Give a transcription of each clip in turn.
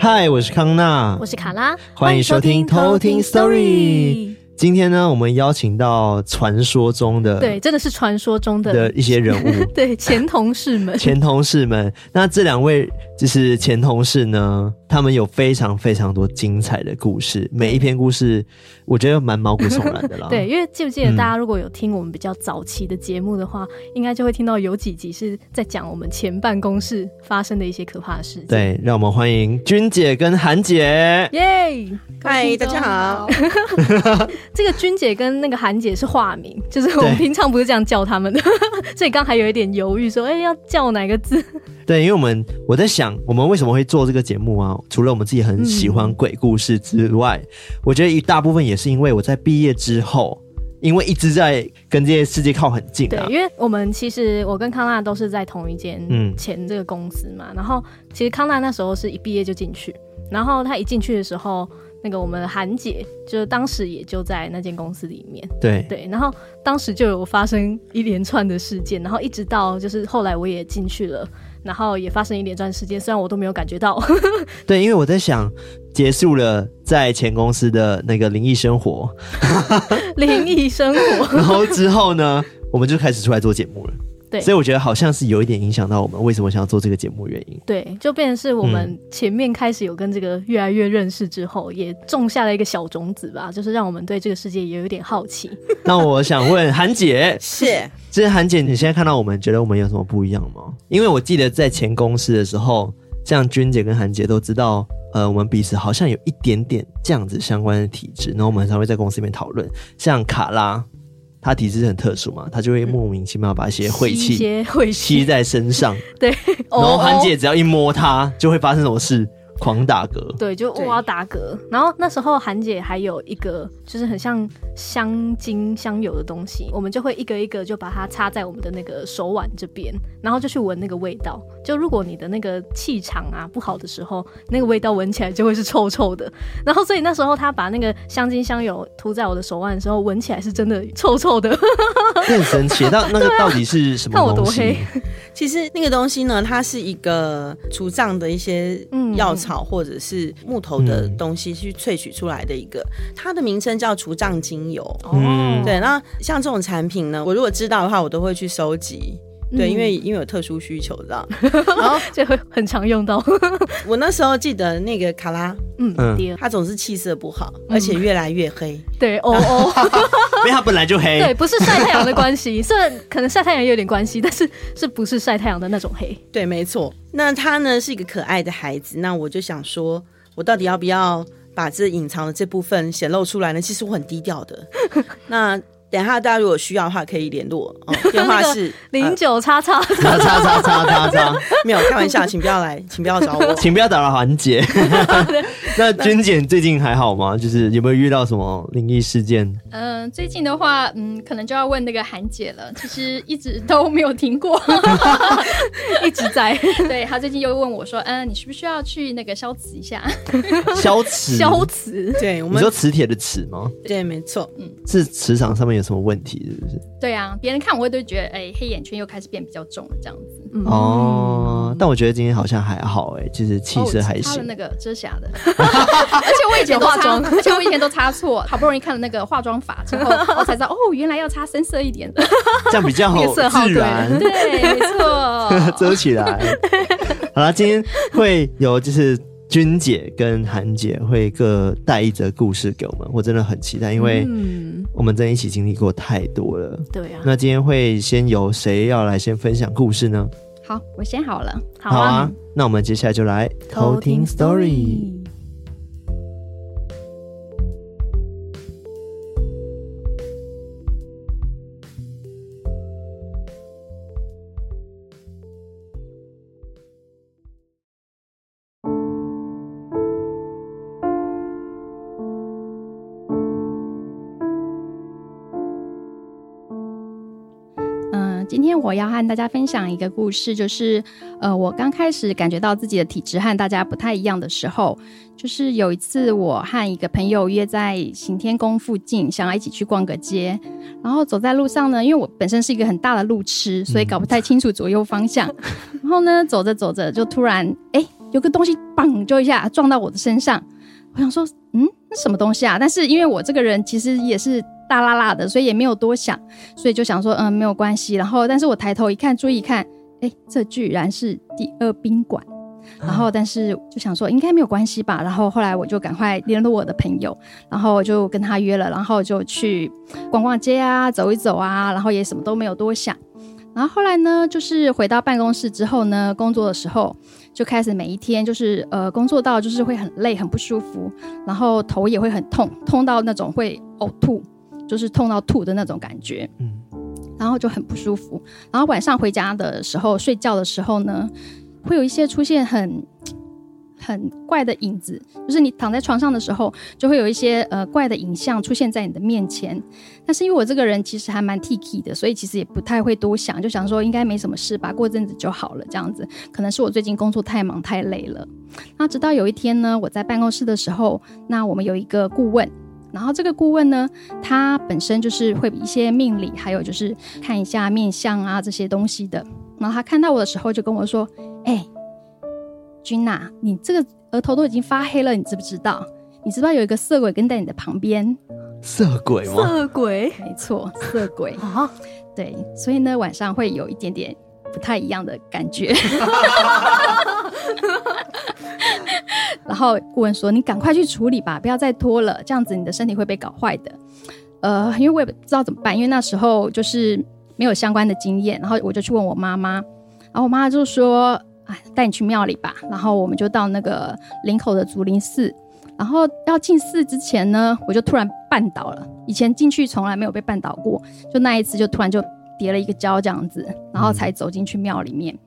嗨，我是康娜，我是卡拉，欢迎收听偷听 Story。今天呢，我们邀请到传说中的，对，真的是传说中的的一些人物，对，前同事们，前同事们。那这两位就是前同事呢，他们有非常非常多精彩的故事，每一篇故事我觉得蛮毛骨悚然的啦。对，因为记不记得大家如果有听我们比较早期的节目的话，嗯、应该就会听到有几集是在讲我们前办公室发生的一些可怕的事情。对，让我们欢迎君姐跟韩姐。耶，嗨，大家好。这个君姐跟那个韩姐是化名，就是我们平常不是这样叫他们的，所以刚还有一点犹豫，说，哎，要叫哪个字？对，因为我们我在想，我们为什么会做这个节目啊？除了我们自己很喜欢鬼故事之外，嗯、我觉得一大部分也是因为我在毕业之后，因为一直在跟这些世界靠很近啊。对，因为我们其实我跟康纳都是在同一间前这个公司嘛，嗯、然后其实康纳那时候是一毕业就进去，然后他一进去的时候。那个我们韩姐，就是当时也就在那间公司里面，对对，然后当时就有发生一连串的事件，然后一直到就是后来我也进去了，然后也发生一连串事件，虽然我都没有感觉到。对，因为我在想，结束了在前公司的那个灵异生活，灵异生活，然后之后呢，我们就开始出来做节目了。对所以我觉得好像是有一点影响到我们为什么想要做这个节目原因。对，就变成是我们前面开始有跟这个越来越认识之后，嗯、也种下了一个小种子吧，就是让我们对这个世界也有一点好奇。那我想问韩姐，是，就是韩姐，你现在看到我们，觉得我们有什么不一样吗？因为我记得在前公司的时候，像君姐跟韩姐都知道，呃，我们彼此好像有一点点这样子相关的体质，然后我们才会在公司里面讨论，像卡拉。他体质很特殊嘛，他就会莫名其妙把一些晦气吸在身上。对，然后韩姐只要一摸他，就会发生什么事。狂打嗝，对，就哇打嗝。然后那时候韩姐还有一个，就是很像香精香油的东西，我们就会一个一个就把它插在我们的那个手腕这边，然后就去闻那个味道。就如果你的那个气场啊不好的时候，那个味道闻起来就会是臭臭的。然后所以那时候他把那个香精香油涂在我的手腕的时候，闻起来是真的臭臭的，很神奇。那那个到底是什么东西？看我多黑。其实那个东西呢，它是一个除障的一些药草或者是木头的东西去萃取出来的一个，嗯、它的名称叫除障精油。哦，对。那像这种产品呢，我如果知道的话，我都会去收集。对，因为因为有特殊需求，这样，然后就会很常用到。我那时候记得那个卡拉，嗯，他总是气色不好，而且越来越黑。对，哦哦，因为他本来就黑。对，不是晒太阳的关系，虽然可能晒太阳也有点关系，但是是不是晒太阳的那种黑？对，没错。那他呢是一个可爱的孩子，那我就想说，我到底要不要把这隐藏的这部分显露出来呢？其实我很低调的。那。等下，大家如果需要的话，可以联络。哦 电话是零九叉叉叉叉叉叉叉。没有开玩笑，请不要来，请不要找我，请不要打扰韩姐。那娟姐最近还好吗？就是有没有遇到什么灵异事件？嗯，最近的话，嗯，可能就要问那个韩姐了。其实一直都没有停过，一直在。对，她最近又问我说：“嗯，你需不需要去那个消磁一下？消磁？消磁？对，我们说磁铁的磁吗？对，没错。嗯，是磁场上面有。”什么问题是不是？对啊，别人看我会都觉得，哎、欸，黑眼圈又开始变比较重了，这样子。嗯、哦，但我觉得今天好像还好，哎，其实气色还行。擦了那个遮瑕的，而且我以前都化妆，而且我以前都擦错，好不容易看了那那个化妆法之后，我才知道，哦，原来要擦深色一点的，这样比较好自然。对，没错，遮起来。好了，今天会有就是。君姐跟韩姐会各带一则故事给我们，我真的很期待，因为我们真的一起经历过太多了。对啊，那今天会先由谁要来先分享故事呢？好，我先好了。好啊，好啊，那我们接下来就来偷听 story。今天我要和大家分享一个故事，就是呃，我刚开始感觉到自己的体质和大家不太一样的时候，就是有一次我和一个朋友约在行天宫附近，想要一起去逛个街，然后走在路上呢，因为我本身是一个很大的路痴，所以搞不太清楚左右方向，然后呢，走着走着就突然哎，有个东西砰就一下撞到我的身上，我想说嗯，那什么东西啊？但是因为我这个人其实也是。大辣辣的，所以也没有多想，所以就想说，嗯，没有关系。然后，但是我抬头一看，注意一看，哎，这居然是第二宾馆。然后，但是就想说，应该没有关系吧。然后后来我就赶快联络我的朋友，然后就跟他约了，然后就去逛逛街啊，走一走啊，然后也什么都没有多想。然后后来呢，就是回到办公室之后呢，工作的时候就开始每一天就是呃工作到就是会很累，很不舒服，然后头也会很痛，痛到那种会呕吐。就是痛到吐的那种感觉，嗯，然后就很不舒服。然后晚上回家的时候，睡觉的时候呢，会有一些出现很很怪的影子。就是你躺在床上的时候，就会有一些呃怪的影像出现在你的面前。但是因为我这个人其实还蛮 Tiki 的，所以其实也不太会多想，就想说应该没什么事吧，过阵子就好了。这样子，可能是我最近工作太忙太累了。那直到有一天呢，我在办公室的时候，那我们有一个顾问。然后这个顾问呢，他本身就是会一些命理，还有就是看一下面相啊这些东西的。然后他看到我的时候，就跟我说：“哎，君呐，你这个额头都已经发黑了，你知不知道？你知不知道有一个色鬼跟在你的旁边？色鬼吗？色鬼，没错，色鬼 啊。对，所以呢，晚上会有一点点不太一样的感觉。” 然后顾问说：“你赶快去处理吧，不要再拖了，这样子你的身体会被搞坏的。”呃，因为我也不知道怎么办，因为那时候就是没有相关的经验。然后我就去问我妈妈，然后我妈就说：“哎，带你去庙里吧。”然后我们就到那个林口的竹林寺。然后要进寺之前呢，我就突然绊倒了。以前进去从来没有被绊倒过，就那一次就突然就跌了一个跤这样子，然后才走进去庙里面。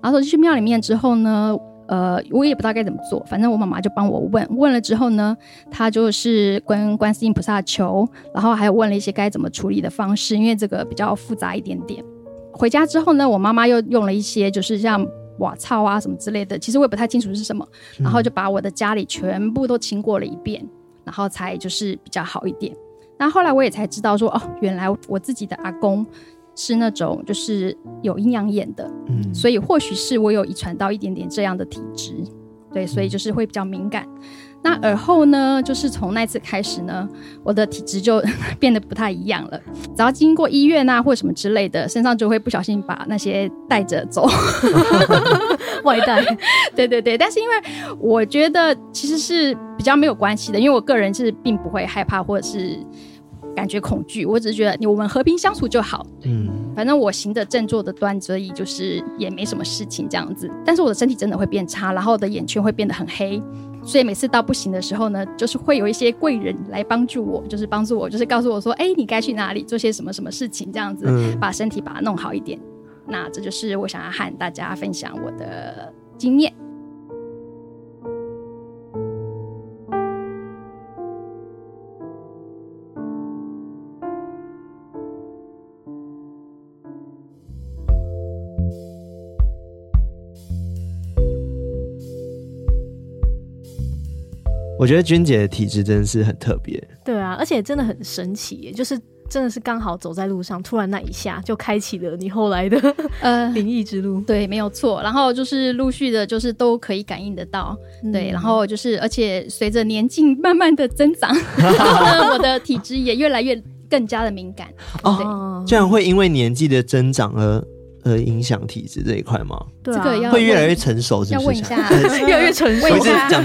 然后走进去庙里面之后呢，呃，我也不知道该怎么做，反正我妈妈就帮我问，问了之后呢，她就是跟观世音菩萨求，然后还有问了一些该怎么处理的方式，因为这个比较复杂一点点。回家之后呢，我妈妈又用了一些就是像瓦草啊什么之类的，其实我也不太清楚是什么，然后就把我的家里全部都清过了一遍，然后才就是比较好一点。那后来我也才知道说，哦，原来我自己的阿公。是那种就是有阴阳眼的，嗯，所以或许是我有遗传到一点点这样的体质，对，所以就是会比较敏感。那而后呢，就是从那次开始呢，我的体质就 变得不太一样了。只要经过医院啊或什么之类的，身上就会不小心把那些带着走，外带。对对对，但是因为我觉得其实是比较没有关系的，因为我个人是并不会害怕或者是。感觉恐惧，我只是觉得你我们和平相处就好。嗯，反正我行得正，坐得端，所以就是也没什么事情这样子。但是我的身体真的会变差，然后我的眼圈会变得很黑，所以每次到不行的时候呢，就是会有一些贵人来帮助我，就是帮助我，就是告诉我说：“哎、欸，你该去哪里做些什么什么事情，这样子、嗯、把身体把它弄好一点。”那这就是我想要和大家分享我的经验。我觉得君姐的体质真的是很特别，对啊，而且真的很神奇耶，就是真的是刚好走在路上，突然那一下就开启了你后来的呃 灵异之路，对，没有错。然后就是陆续的，就是都可以感应得到，嗯、对，然后就是而且随着年纪慢慢的增长，然后呢，我的体质也越来越更加的敏感哦，这样会因为年纪的增长而。呃，影响体质这一块吗？对、啊，这个要会越来越成熟是不是，要问一下，越来越成熟，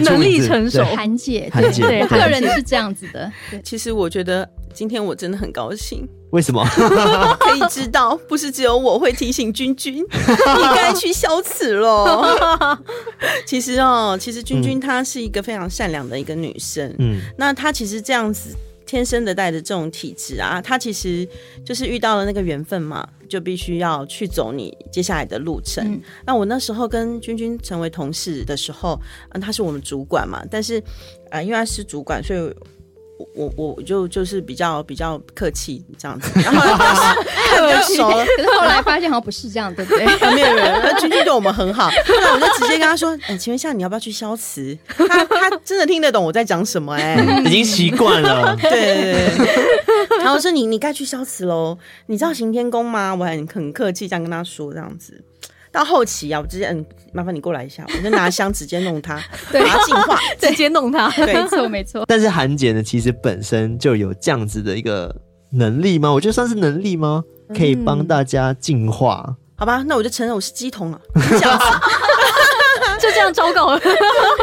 能力成熟，韩姐，韩姐，对，个人是这样子的。其实我觉得今天我真的很高兴，为什么？可以知道，不是只有我会提醒君君，你该去消磁了。其实哦，其实君君她是一个非常善良的一个女生，嗯，那她其实这样子。天生的带着这种体质啊，他其实就是遇到了那个缘分嘛，就必须要去走你接下来的路程。嗯、那我那时候跟君君成为同事的时候，嗯，他是我们主管嘛，但是啊、呃，因为他是主管，所以我我就就是比较比较客气这样子，然后 客气，熟了，可是后来发现好像不是这样，对不对？没有没有，那君君对我们很好，那我就直接跟他说：“哎、欸，请问一下，你要不要去消磁？”他他真的听得懂我在讲什么、欸？哎，已经习惯了。对对对。然后说你你该去消磁喽，你知道行天宫吗？我很很客气这样跟他说这样子。到后期啊，我直接嗯，麻烦你过来一下，我就拿香直接弄它，把它净化，直接弄它，对，没错没错。但是韩姐呢，其实本身就有这样子的一个能力吗？我觉得算是能力吗？可以帮大家净化、嗯？好吧，那我就承认我是鸡桶了，这样子就这样糟糕了，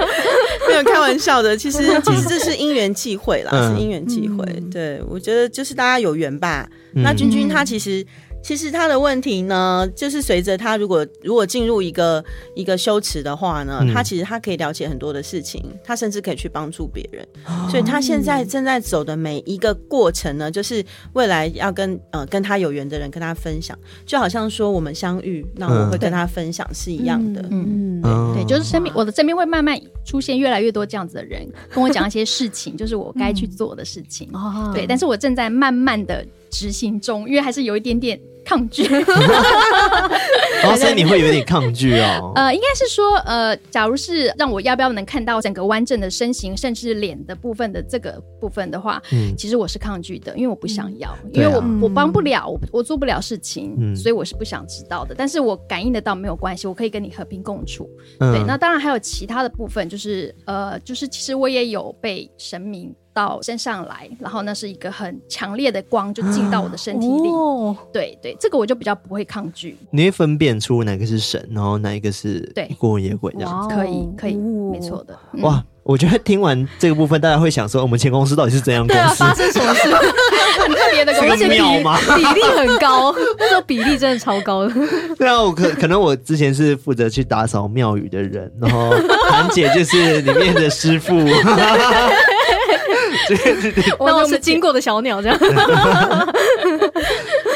没有开玩笑的。其实其实这是因缘际会啦，嗯、是因缘际会。对，我觉得就是大家有缘吧。嗯、那君君他其实。其实他的问题呢，就是随着他如果如果进入一个一个修持的话呢，嗯、他其实他可以了解很多的事情，他甚至可以去帮助别人。哦、所以他现在正在走的每一个过程呢，就是未来要跟呃跟他有缘的人跟他分享，就好像说我们相遇，那我会跟他分享是一样的。嗯嗯，对，就是身边我的身边会慢慢出现越来越多这样子的人，跟我讲一些事情，就是我该去做的事情。哦、对，但是我正在慢慢的执行中，因为还是有一点点。抗拒，哦，所以你会有点抗拒哦。呃，应该是说，呃，假如是让我要不要能看到整个完整的身形，甚至脸的部分的这个部分的话，嗯，其实我是抗拒的，因为我不想要，嗯、因为我、啊、我帮不了，我我做不了事情，嗯、所以我是不想知道的。但是我感应得到没有关系，我可以跟你和平共处。嗯、对，那当然还有其他的部分，就是呃，就是其实我也有被神明。到身上来，然后那是一个很强烈的光，就进到我的身体里。哦、对对，这个我就比较不会抗拒。你会分辨出哪个是神，然后哪一个是对孤魂野鬼这样子？可以可以，没错的。嗯、哇，我觉得听完这个部分，大家会想说，我们前公司到底是怎样公司？对啊，发生什么事？很特别的公司，而且比比例很高，那个比例真的超高的。对啊，我可可能我之前是负责去打扫庙宇的人，然后韩姐就是里面的师傅。对对对，我都是经过的小鸟这样。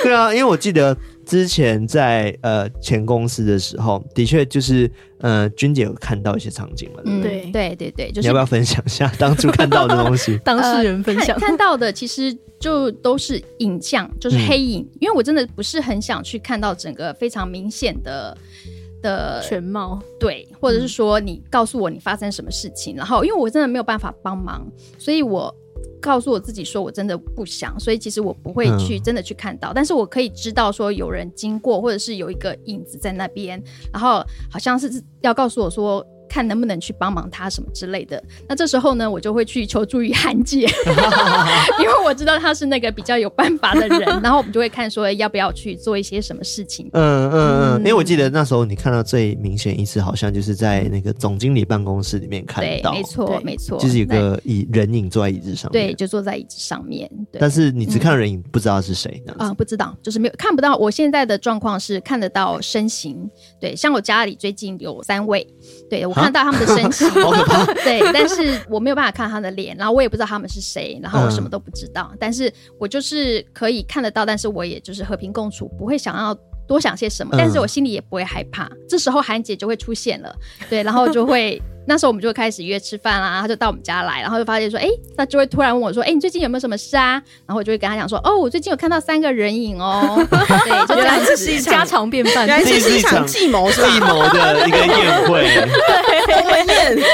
对啊，因为我记得之前在呃前公司的时候，的确就是呃君姐有看到一些场景嘛。嗯，对对对对，就是你要不要分享一下当初看到的东西？当事人分享、呃、看，看到的其实就都是影像，就是黑影。嗯、因为我真的不是很想去看到整个非常明显的。的全貌，对，或者是说你告诉我你发生什么事情，嗯、然后因为我真的没有办法帮忙，所以我告诉我自己说我真的不想，所以其实我不会去真的去看到，嗯、但是我可以知道说有人经过，或者是有一个影子在那边，然后好像是要告诉我说。看能不能去帮忙他什么之类的，那这时候呢，我就会去求助于韩姐，我知道他是那个比较有办法的人，然后我们就会看说要不要去做一些什么事情。嗯嗯嗯，因为我记得那时候你看到最明显一次，好像就是在那个总经理办公室里面看到，没错没错，就是有个椅人影坐在椅子上面，对，就坐在椅子上面。但是你只看到人影，不知道是谁啊？不知道，就是没有看不到。我现在的状况是看得到身形，对，像我家里最近有三位，对我。看到他们的身形，对，但是我没有办法看他的脸，然后我也不知道他们是谁，然后我什么都不知道，嗯、但是我就是可以看得到，但是我也就是和平共处，不会想要多想些什么，但是我心里也不会害怕。嗯、这时候韩姐就会出现了，对，然后就会。那时候我们就开始约吃饭啦，他就到我们家来，然后就发现说，哎、欸，他就会突然问我说，哎、欸，你最近有没有什么事啊？然后我就会跟他讲说，哦，我最近有看到三个人影哦，对，就原来这是一家常便饭，原来这是一场计谋计谋的一个宴会，对，宴。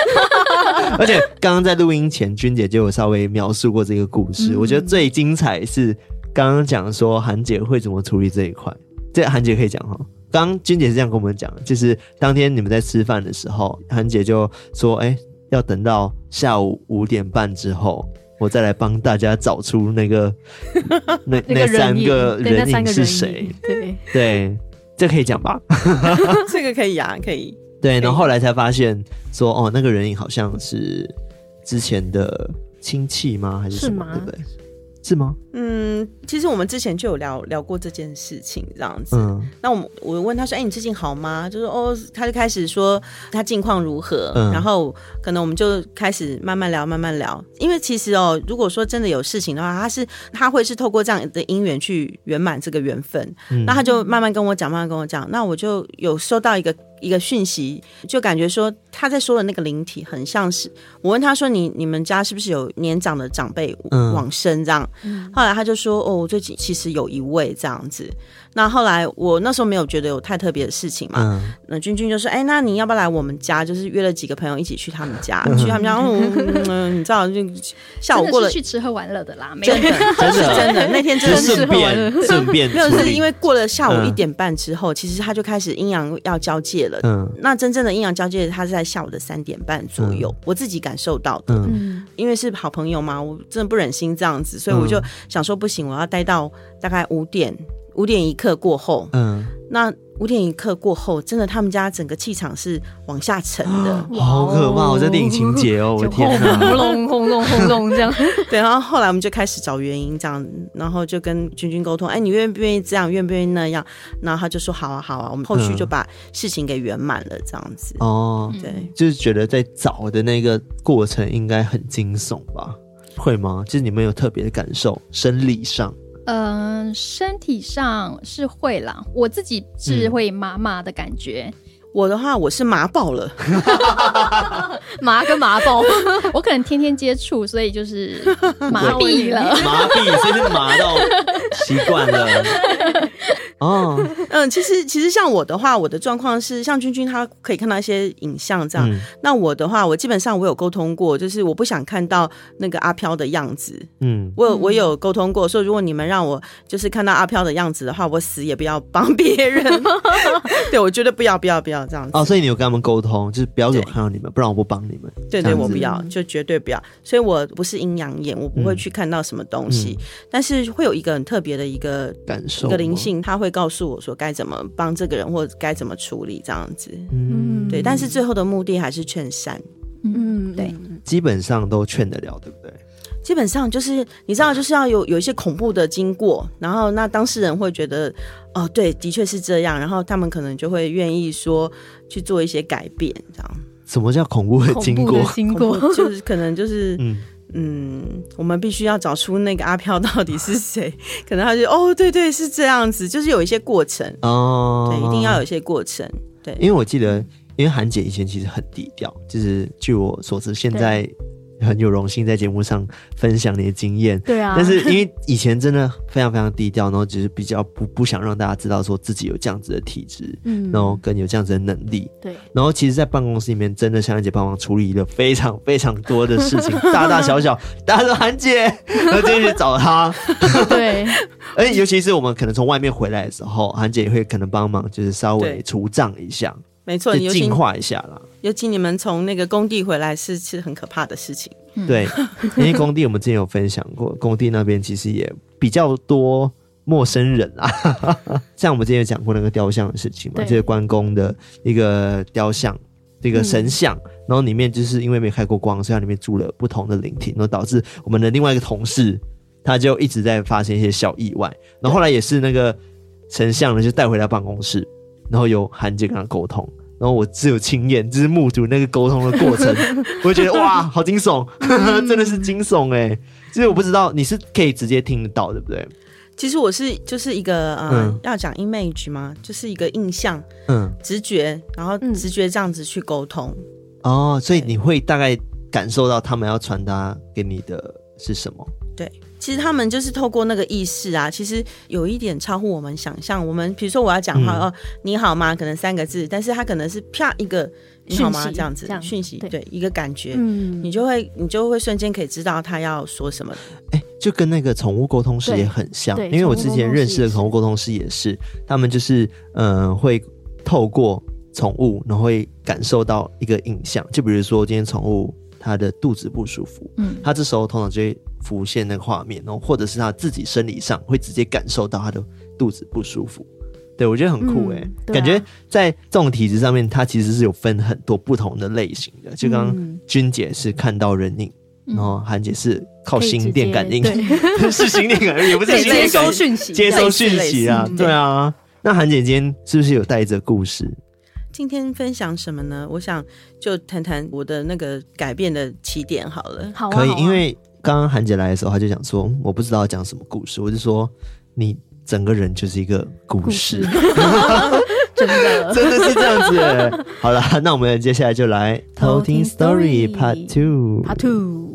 而且刚刚在录音前，君姐就有稍微描述过这个故事，嗯、我觉得最精彩是刚刚讲说韩姐会怎么处理这一块，这韩姐可以讲哈。刚金姐是这样跟我们讲，就是当天你们在吃饭的时候，韩姐就说：“哎、欸，要等到下午五点半之后，我再来帮大家找出那个 那那三个人影是谁。”对对，这可以讲吧？这个可以啊，可以。对，然后后来才发现说，哦，那个人影好像是之前的亲戚吗？还是什么？对不对？是吗？嗯，其实我们之前就有聊聊过这件事情，这样子。嗯，那我我问他说：“哎、欸，你最近好吗？”就是：“哦。”他就开始说他近况如何。嗯，然后可能我们就开始慢慢聊，慢慢聊。因为其实哦，如果说真的有事情的话，他是他会是透过这样的姻缘去圆满这个缘分。嗯，那他就慢慢跟我讲，慢慢跟我讲。那我就有收到一个一个讯息，就感觉说他在说的那个灵体很像是我问他说，你你们家是不是有年长的长辈往生这样？嗯、后来他就说哦，最近其实有一位这样子。那后来我那时候没有觉得有太特别的事情嘛。嗯、那君君就说，哎，那你要不要来我们家？就是约了几个朋友一起去他们家，嗯、去他们家，嗯，嗯你知道就下午过了去吃喝玩乐的啦，没真的 真的真的那天真的是 顺便顺便没有是因为过了下午一点半之后，嗯、其实他就开始阴阳要交界了。嗯，那真正的阴阳交界，他是在下午的三点半左右，嗯、我自己感受到的。嗯，因为是好朋友嘛，我真的不忍心这样子，所以我就想说不行，我要待到大概五点。五点一刻过后，嗯，那五点一刻过后，真的他们家整个气场是往下沉的，好可怕！我在电影情节哦，我的天哪，轰隆轰隆轰隆这样。对，然后后来我们就开始找原因，这样，然后就跟君君沟通，哎，你愿不愿意这样，愿不愿意那样？然后他就说好啊，好啊，我们后续就把事情给圆满了，这样子。哦，对，就是觉得在找的那个过程应该很惊悚吧？会吗？就是你们有特别的感受，生理上。嗯、呃，身体上是会啦，我自己是会麻麻的感觉。嗯、我的话，我是麻爆了，麻跟麻爆，我可能天天接触，所以就是麻痹了，麻痹，所以是麻到习惯了。哦，嗯，其实其实像我的话，我的状况是像君君他可以看到一些影像这样。嗯、那我的话，我基本上我有沟通过，就是我不想看到那个阿飘的样子。嗯，我有我有沟通过，说如果你们让我就是看到阿飘的样子的话，我死也不要帮别人。对，我觉得不要不要不要这样子。哦，所以你有跟他们沟通，就是不要给我看到你们，不然我不帮你们。对对，我不要，就绝对不要。所以我不是阴阳眼，我不会去看到什么东西，嗯、但是会有一个很特别的一个感受，一个灵性，他会。告诉我说该怎么帮这个人，或者该怎么处理这样子。嗯，对。但是最后的目的还是劝善。嗯，对。基本上都劝得了，对不对？基本上就是你知道，就是要有有一些恐怖的经过，然后那当事人会觉得，哦，对，的确是这样，然后他们可能就会愿意说去做一些改变，这样。什么叫恐怖的经过？经过就是可能就是嗯。嗯，我们必须要找出那个阿飘到底是谁，可能他就哦，对对，是这样子，就是有一些过程。哦，对，一定要有一些过程，对，因为我记得，因为韩姐以前其实很低调，就是据我所知，现在。很有荣幸在节目上分享你的经验，对啊。但是因为以前真的非常非常低调，然后只是比较不不想让大家知道说自己有这样子的体质，嗯，然后跟有这样子的能力，对。然后其实，在办公室里面，真的像韩姐帮忙处理了非常非常多的事情，大大小小，大家说韩姐，然后就去找她，对。而且尤其是我们可能从外面回来的时候，韩姐也会可能帮忙，就是稍微除障一下。没错，你净化一下啦。尤其你们从那个工地回来是是很可怕的事情。对，因为工地我们之前有分享过，工地那边其实也比较多陌生人啊。像我们之前有讲过那个雕像的事情嘛，对就是关公的一个雕像，这个神像，嗯、然后里面就是因为没开过光，所以它里面住了不同的灵体，然后导致我们的另外一个同事他就一直在发生一些小意外。然后后来也是那个神像呢，就带回来办公室。然后有韩姐跟他沟通，然后我只有亲眼就是目睹那个沟通的过程，我就觉得哇，好惊悚，真的是惊悚哎！其实我不知道你是可以直接听得到，对不对？其实我是就是一个呃，嗯、要讲 image 吗？就是一个印象，嗯，直觉，然后直觉这样子去沟通。哦，所以你会大概感受到他们要传达给你的是什么？对。其实他们就是透过那个意识啊，其实有一点超乎我们想象。我们比如说我要讲话、嗯、哦，你好吗？可能三个字，但是他可能是啪一个你好吗这样子讯息，对，对，一个感觉，嗯，你就会你就会瞬间可以知道他要说什么。哎，就跟那个宠物沟通师也很像，因为我之前认识的宠物沟通师也是，他们就是嗯、呃、会透过宠物，然后会感受到一个印象，就比如说今天宠物。它的肚子不舒服，嗯，它这时候通常就会浮现那个画面，然后或者是他自己生理上会直接感受到他的肚子不舒服。对，我觉得很酷哎，嗯啊、感觉在这种体质上面，它其实是有分很多不同的类型的。就刚刚君姐是看到人影，嗯、然后韩姐是靠心电感应，是心电感应，也不是心电，接收讯息，接收讯息啊，对啊。那韩姐今天是不是有带着故事？今天分享什么呢？我想就谈谈我的那个改变的起点好了。好啊，可以，啊，因为刚刚韩姐来的时候，她就讲说，我不知道要讲什么故事，我就说你整个人就是一个故事，故事 真的真的是这样子。好了，那我们接下来就来偷听 Story Part Two。Part Two。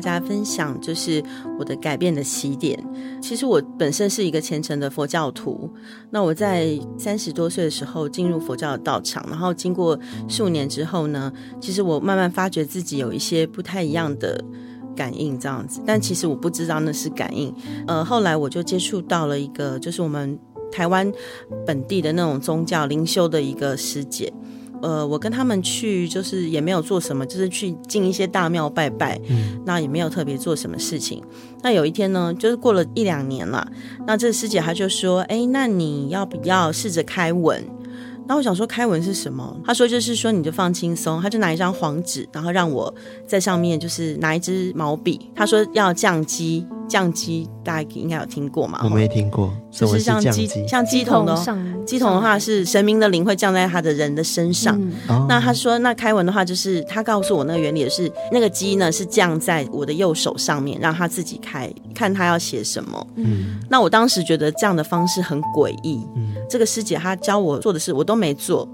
大家分享，就是我的改变的起点。其实我本身是一个虔诚的佛教徒。那我在三十多岁的时候进入佛教的道场，然后经过数年之后呢，其实我慢慢发觉自己有一些不太一样的感应，这样子。但其实我不知道那是感应。呃，后来我就接触到了一个，就是我们台湾本地的那种宗教灵修的一个师姐。呃，我跟他们去，就是也没有做什么，就是去进一些大庙拜拜，嗯，那也没有特别做什么事情。那有一天呢，就是过了一两年了，那这师姐她就说：“哎，那你要不要试着开文？”那我想说开文是什么？她说就是说你就放轻松，她就拿一张黄纸，然后让我在上面就是拿一支毛笔，她说要降机。降机大家应该有听过嘛？我没听过，就是像机像乩童的乩童的话是神明的灵会降在他的人的身上。嗯、那他说那开文的话就是他告诉我那个原理是那个机呢是降在我的右手上面，让他自己开，看他要写什么。嗯，那我当时觉得这样的方式很诡异。嗯，这个师姐她教我做的事我都没做。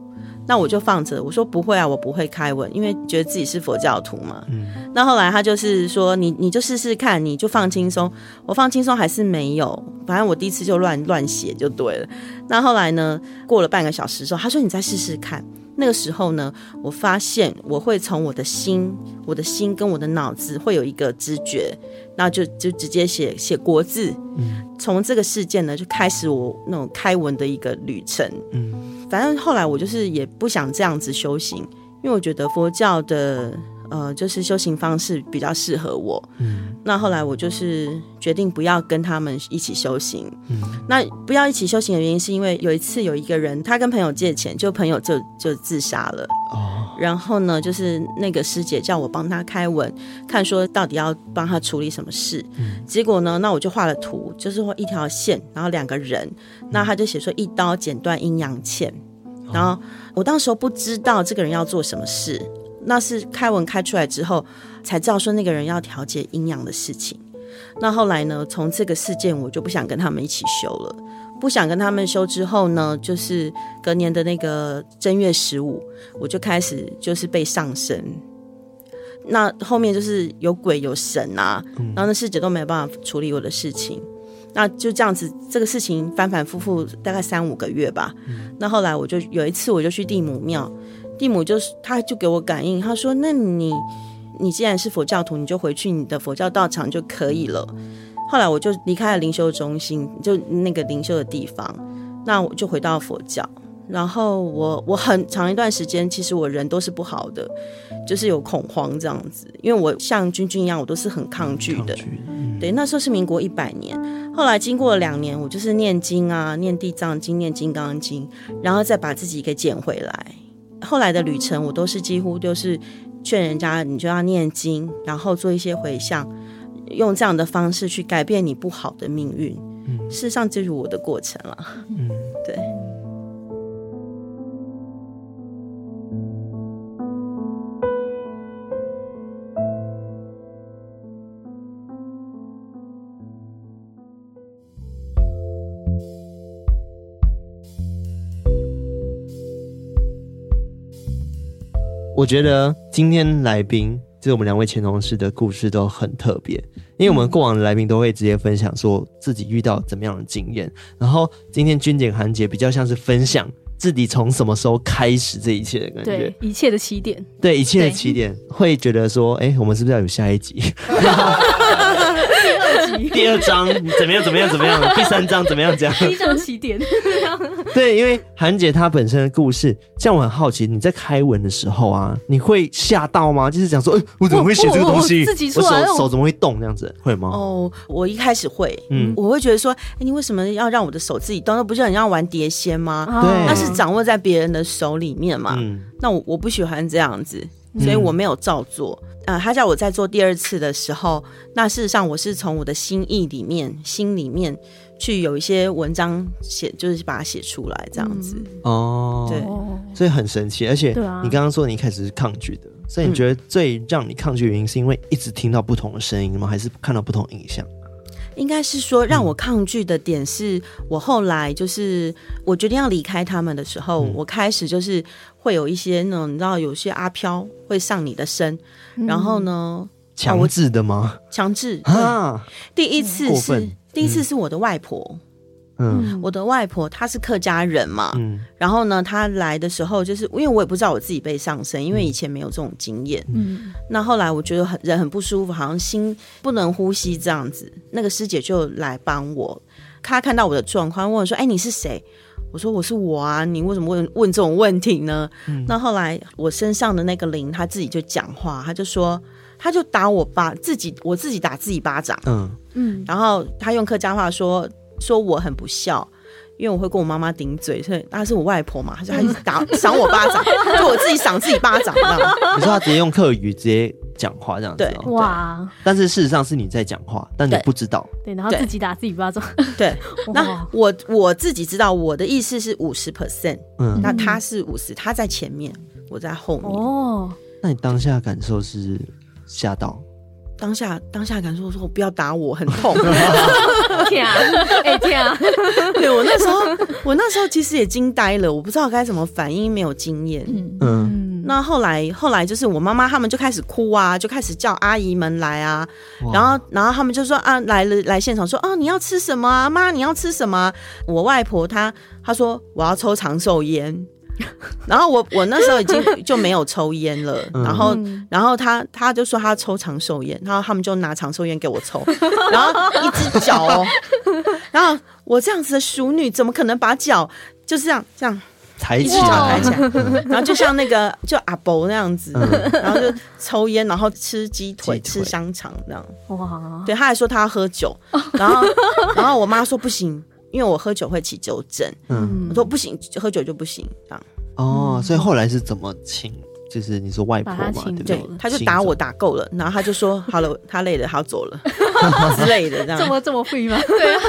那我就放着，我说不会啊，我不会开文，因为觉得自己是佛教徒嘛。嗯。那后来他就是说，你你就试试看，你就放轻松。我放轻松还是没有，反正我第一次就乱乱写就对了。那后来呢，过了半个小时之后，他说你再试试看。那个时候呢，我发现我会从我的心，我的心跟我的脑子会有一个知觉，那就就直接写写国字。嗯。从这个事件呢，就开始我那种开文的一个旅程。嗯。反正后来我就是也不想这样子修行，因为我觉得佛教的呃就是修行方式比较适合我。嗯，那后来我就是决定不要跟他们一起修行。嗯，那不要一起修行的原因是因为有一次有一个人他跟朋友借钱，就朋友就就自杀了。哦，然后呢，就是那个师姐叫我帮他开文，看说到底要帮他处理什么事。嗯，结果呢，那我就画了图，就是画一条线，然后两个人。那他就写说一刀剪断阴阳线，然后我当时候不知道这个人要做什么事，那是开文开出来之后才知道说那个人要调节阴阳的事情。那后来呢，从这个事件我就不想跟他们一起修了，不想跟他们修之后呢，就是隔年的那个正月十五，我就开始就是被上身。那后面就是有鬼有神啊，然后那师姐都没有办法处理我的事情。那就这样子，这个事情反反复复大概三五个月吧。嗯、那后来我就有一次，我就去地母庙，地母就是他就给我感应，他说：“那你你既然是佛教徒，你就回去你的佛教道场就可以了。”后来我就离开了灵修中心，就那个灵修的地方，那我就回到佛教。然后我我很长一段时间，其实我人都是不好的，就是有恐慌这样子，因为我像君君一样，我都是很抗拒的。嗯、对，那时候是民国一百年。后来经过了两年，我就是念经啊，念地藏经，念金刚经，然后再把自己给捡回来。后来的旅程，我都是几乎就是劝人家，你就要念经，然后做一些回向，用这样的方式去改变你不好的命运。嗯，事实上就是我的过程了。嗯，对。我觉得今天来宾就是我们两位前同事的故事都很特别，因为我们过往的来宾都会直接分享说自己遇到怎么样的经验，然后今天君姐、韩姐比较像是分享自己从什么时候开始这一切的感觉，对，一切的起点，对，一切的起点，会觉得说，哎，我们是不是要有下一集？第二章怎么样？怎么样？怎么样？第三章怎么样？这样。第一章起点。对，因为韩姐她本身的故事，像我很好奇，你在开文的时候啊，你会吓到吗？就是讲说，哎，我怎么会写这个东西？我，我，我自己出来我手手怎么会动？这样子会吗？哦，我一开始会，嗯，我会觉得说，哎，你为什么要让我的手自己动？那不是很像玩碟仙吗？对，那是掌握在别人的手里面嘛。嗯，那我我不喜欢这样子。所以我没有照做。呃，他叫我在做第二次的时候，那事实上我是从我的心意里面、心里面去有一些文章写，就是把它写出来这样子。哦，对，所以很神奇。而且你刚刚说你一开始是抗拒的，所以你觉得最让你抗拒的原因是因为一直听到不同的声音吗？还是看到不同的影像？应该是说，让我抗拒的点是我后来就是我决定要离开他们的时候，嗯、我开始就是会有一些那种你知道，有些阿飘会上你的身，嗯、然后呢，强制的吗？强制啊！第一次是、嗯、第一次是我的外婆。嗯，我的外婆她是客家人嘛，嗯，然后呢，她来的时候就是因为我也不知道我自己被上身，因为以前没有这种经验，嗯，那后来我觉得很人很不舒服，好像心不能呼吸这样子，那个师姐就来帮我，她看到我的状况，问我说：“哎，你是谁？”我说：“我是我啊，你为什么问问这种问题呢？”嗯，那后来我身上的那个灵，他自己就讲话，他就说，他就打我巴自己，我自己打自己巴掌，嗯。嗯，然后他用客家话说。说我很不孝，因为我会跟我妈妈顶嘴，所以她是我外婆嘛，她就一直打赏我巴掌，就我自己赏自己巴掌这样。你说他直接用客语直接讲话这样子，对。哇！但是事实上是你在讲话，但你不知道，对，然后自己打自己巴掌，对。那我我自己知道，我的意思是五十 percent，嗯，那他是五十，他在前面，我在后面。哦，那你当下感受是吓到？当下当下感受说，我不要打我，很痛。天啊！哎天啊！对，我那时候，我那时候其实也惊呆了，我不知道该怎么反应，没有经验。嗯嗯。那后来后来就是我妈妈他们就开始哭啊，就开始叫阿姨们来啊，然后然后他们就说啊来了来现场说啊你要吃什么啊妈你要吃什么？我外婆她她说我要抽长寿烟。然后我我那时候已经就没有抽烟了，嗯、然后然后他他就说他抽长寿烟，然后他们就拿长寿烟给我抽，然后一只脚哦，然后我这样子的淑女怎么可能把脚就是这样这样抬起来，抬起来，然后就像那个就阿伯那样子，嗯、然后就抽烟，然后吃鸡腿，鸡腿吃香肠这样，哇，对，他还说他要喝酒，然后然后我妈说不行。因为我喝酒会起酒疹，嗯，我说不行，喝酒就不行，这样。哦，所以后来是怎么请？就是你说外婆嘛，对不对？他就打我打够了，然后他就说好 了，他累了，他要走了 之类的，这样。这么这么 free 吗？对啊，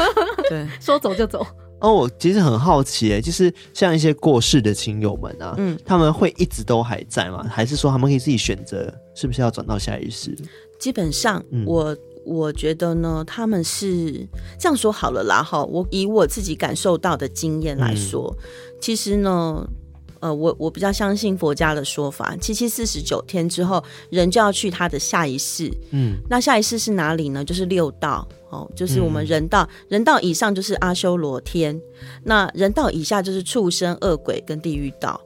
对，说走就走。哦，我其实很好奇，哎，就是像一些过世的亲友们啊，嗯，他们会一直都还在吗？还是说他们可以自己选择是不是要转到下一世？基本上，我。我觉得呢，他们是这样说好了啦，哈，我以我自己感受到的经验来说，嗯、其实呢，呃，我我比较相信佛家的说法，七七四十九天之后，人就要去他的下一世，嗯，那下一世是哪里呢？就是六道，哦，就是我们人道，嗯、人道以上就是阿修罗天，那人道以下就是畜生、恶鬼跟地狱道，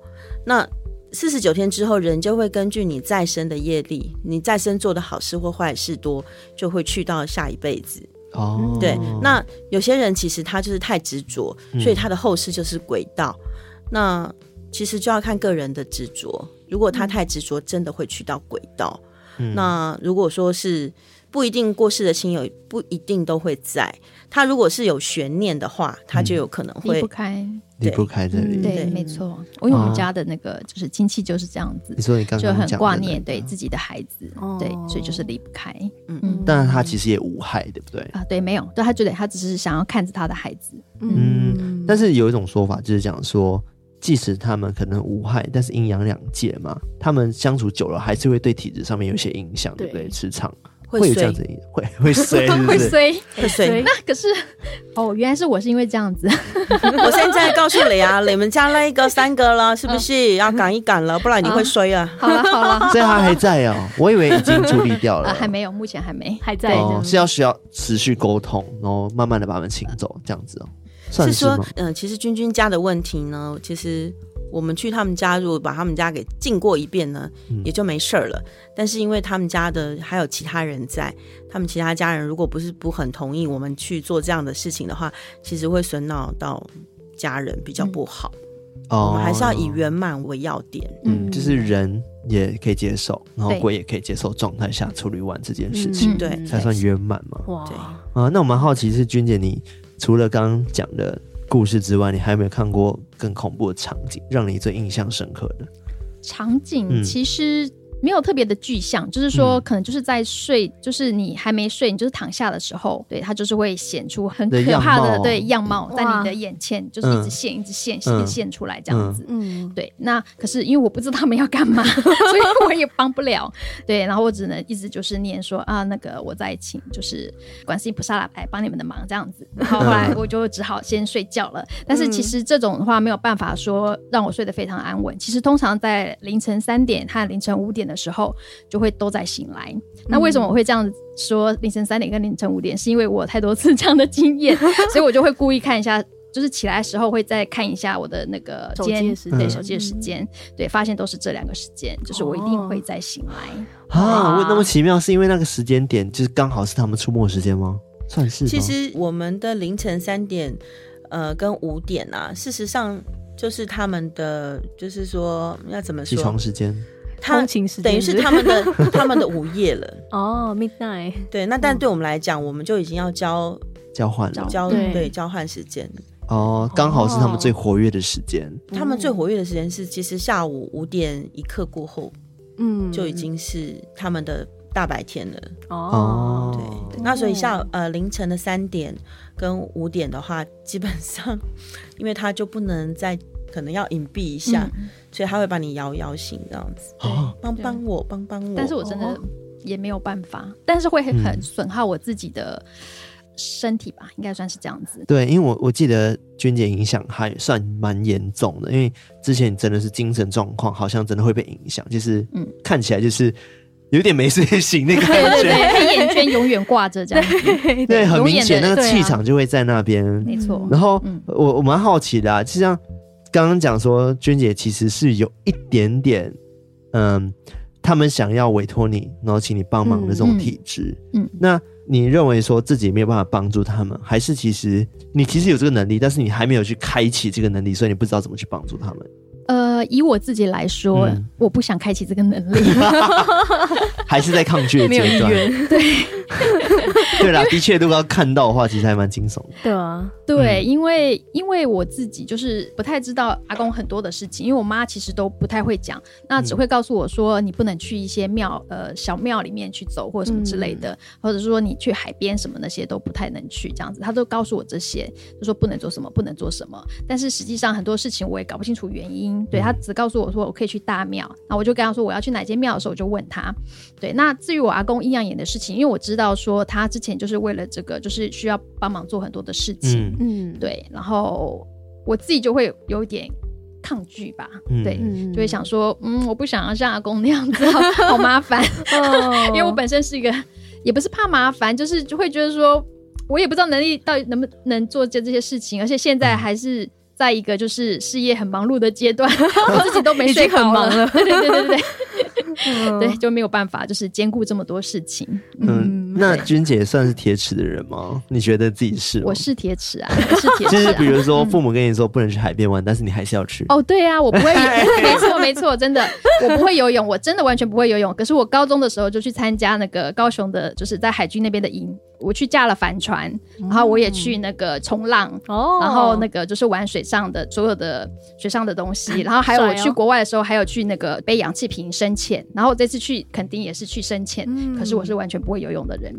那。四十九天之后，人就会根据你再生的业力，你再生做的好事或坏事多，就会去到下一辈子。哦，对。那有些人其实他就是太执着，所以他的后世就是轨道。嗯、那其实就要看个人的执着。如果他太执着，真的会去到轨道。嗯、那如果说是不一定过世的亲友，不一定都会在。他如果是有悬念的话，他就有可能会离不开。离不开这里，对，没错。因为我们家的那个就是亲戚就是这样子，你说你刚刚就很挂念对自己的孩子，对，所以就是离不开。嗯嗯，但是他其实也无害，对不对？啊，对，没有，对他觉得他只是想要看着他的孩子。嗯，但是有一种说法就是讲说，即使他们可能无害，但是阴阳两界嘛，他们相处久了还是会对体质上面有些影响，对不对？磁场。会有这样子，会 会衰，会衰，会衰。那可是哦，原来是我是因为这样子。我现在告诉你啊，你们家那个三个了，是不是要赶一赶了？不然你会衰啊。好了好了，所以他还在哦，我以为已经处理掉了，还没有，目前还没，还在。哦是要需要持续沟通，然后慢慢的把他们请走，这样子哦。是说，嗯，其实君君家的问题呢，其实。我们去他们家，如果把他们家给进过一遍呢，嗯、也就没事儿了。但是因为他们家的还有其他人在，他们其他家人如果不是不很同意我们去做这样的事情的话，其实会损恼到家人，比较不好。嗯、我们还是要以圆满为要点。嗯，就是人也可以接受，然后鬼也可以接受状态下处理完这件事情，对，才算圆满嘛。哇，对啊，那我蛮好奇是君姐，你除了刚刚讲的。故事之外，你还有没有看过更恐怖的场景，让你最印象深刻的？场景其实没有特别的具象，就是说可能就是在睡，嗯、就是你还没睡，你就是躺下的时候，对，它就是会显出很可怕的样对样貌在你的眼前，就是一直现、嗯、一直现一直现出来这样子。嗯，对。那可是因为我不知道他们要干嘛，所以我也帮不了。对，然后我只能一直就是念说啊，那个我在请就是观世音菩萨来帮你们的忙这样子。然后后来我就只好先睡觉了。但是其实这种的话没有办法说让我睡得非常安稳。其实通常在凌晨三点和凌晨五点的时候就会都在醒来。那为什么我会这样子说凌晨三点跟凌晨五点？是因为我有太多次这样的经验，所以我就会故意看一下，就是起来的时候会再看一下我的那个 手机时间，对手机的时间，对，发现都是这两个时间，就是我一定会再醒来。啊，为那么奇妙，是因为那个时间点就是刚好是他们出没时间吗？算是。其实我们的凌晨三点，呃，跟五点啊，事实上就是他们的，就是说要怎么说？起床时间。他等于是他们的他们的午夜了 哦，midnight。对，那但对我们来讲，我们就已经要交交换了，交对交换时间。哦，刚好是他们最活跃的时间。他们最活跃的时间是其实下午五点一刻过后，嗯，就已经是他们的大白天了。哦，对，那所以下呃凌晨的三点跟五点的话，基本上因为他就不能再。可能要隐蔽一下，嗯、所以他会把你摇摇醒这样子。哦，帮帮我，帮帮我。但是我真的也没有办法，哦、但是会很损耗我自己的身体吧，嗯、应该算是这样子。对，因为我我记得娟姐影响还算蛮严重的，因为之前真的是精神状况好像真的会被影响，就是嗯，看起来就是有点没睡醒那个 感觉，对对对，黑眼圈永远挂着这样子，对，很明显那个气场就会在那边，没错。然后、嗯、我我蛮好奇的、啊，就像。刚刚讲说，娟姐其实是有一点点，嗯，他们想要委托你，然后请你帮忙的这种体质。嗯，嗯，那你认为说自己没有办法帮助他们，还是其实你其实有这个能力，但是你还没有去开启这个能力，所以你不知道怎么去帮助他们？呃，以我自己来说，嗯、我不想开启这个能力，还是在抗拒的阶段。对。对啦，的确，如果要看到的话，其实还蛮惊悚的。对啊，对，因为因为我自己就是不太知道阿公很多的事情，因为我妈其实都不太会讲，那只会告诉我说你不能去一些庙呃小庙里面去走或者什么之类的，嗯、或者是说你去海边什么那些都不太能去这样子，她都告诉我这些，就说不能做什么，不能做什么。但是实际上很多事情我也搞不清楚原因，对，她只告诉我说我可以去大庙，那我就跟她说我要去哪间庙的时候，我就问她。对，那至于我阿公阴阳眼的事情，因为我知道说他之前就是为了这个，就是需要帮忙做很多的事情，嗯，对，然后我自己就会有点抗拒吧，嗯、对，就会想说，嗯，我不想要像阿公那样子，好，好麻烦，哦、因为我本身是一个，也不是怕麻烦，就是就会觉得说，我也不知道能力到底能不能做这这些事情，而且现在还是在一个就是事业很忙碌的阶段，我自己都没睡很忙，了 对对对对对。就没有办法，就是兼顾这么多事情。嗯，嗯，那君姐算是铁齿的人吗？你觉得自己是？我是铁齿啊，我是铁齿、啊。就是比如说，父母跟你说不能去海边玩，嗯、但是你还是要去。哦，对啊，我不会，没错没错，真的，我不会游泳，我真的完全不会游泳。可是我高中的时候就去参加那个高雄的，就是在海军那边的营。我去架了帆船，然后我也去那个冲浪，哦，然后那个就是玩水上的所有的水上的东西，然后还有我去国外的时候，还有去那个背氧气瓶深潜，然后我这次去垦丁也是去深潜，可是我是完全不会游泳的人。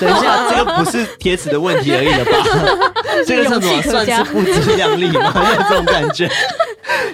等一下，这个不是铁齿的问题而已了吧？这个算什么？算是不自量力吗？有 这种感觉？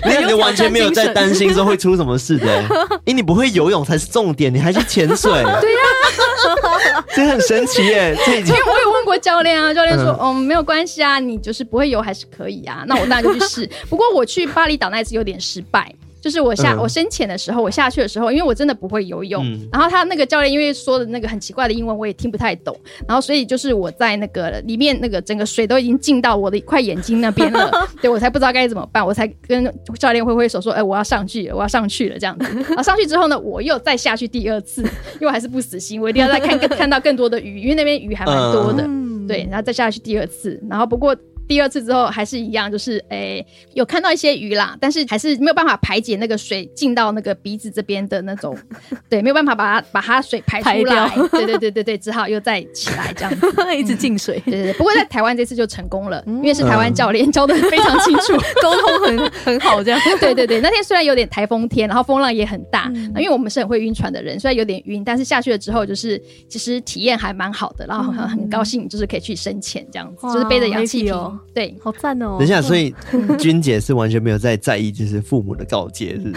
你你完全没有在担心说会出什么事的，因为你不会游泳才是重点，你还去潜水？对呀，这很神奇耶！因为我有问过教练啊，教练说，嗯、哦，没有关系啊，你就是不会游还是可以啊。那我当然就去试。不过我去巴厘岛那一次有点失败。就是我下、嗯、我深潜的时候，我下去的时候，因为我真的不会游泳，嗯、然后他那个教练因为说的那个很奇怪的英文，我也听不太懂，然后所以就是我在那个里面那个整个水都已经进到我的一块眼睛那边了，对，我才不知道该怎么办，我才跟教练挥挥手说，哎、欸，我要上去了，我要上去了这样子。然后上去之后呢，我又再下去第二次，因为我还是不死心，我一定要再看看到更多的鱼，因为那边鱼还蛮多的，嗯、对，然后再下去第二次，然后不过。第二次之后还是一样，就是诶、欸、有看到一些鱼啦，但是还是没有办法排解那个水进到那个鼻子这边的那种，对，没有办法把它把它水排出来。掉。对对对对对，只好又再起来这样子，一直进水。对对对，不过在台湾这次就成功了，嗯、因为是台湾教练教的非常清楚，沟、嗯、通很很好这样。对对对，那天虽然有点台风天，然后风浪也很大，嗯、因为我们是很会晕船的人，虽然有点晕，但是下去了之后就是其实体验还蛮好的，然后很很高兴，就是可以去深潜这样子，嗯、就是背着氧气瓶，哦、对，好赞哦。等一下，所以君姐是完全没有在在意，就是父母的告诫，是？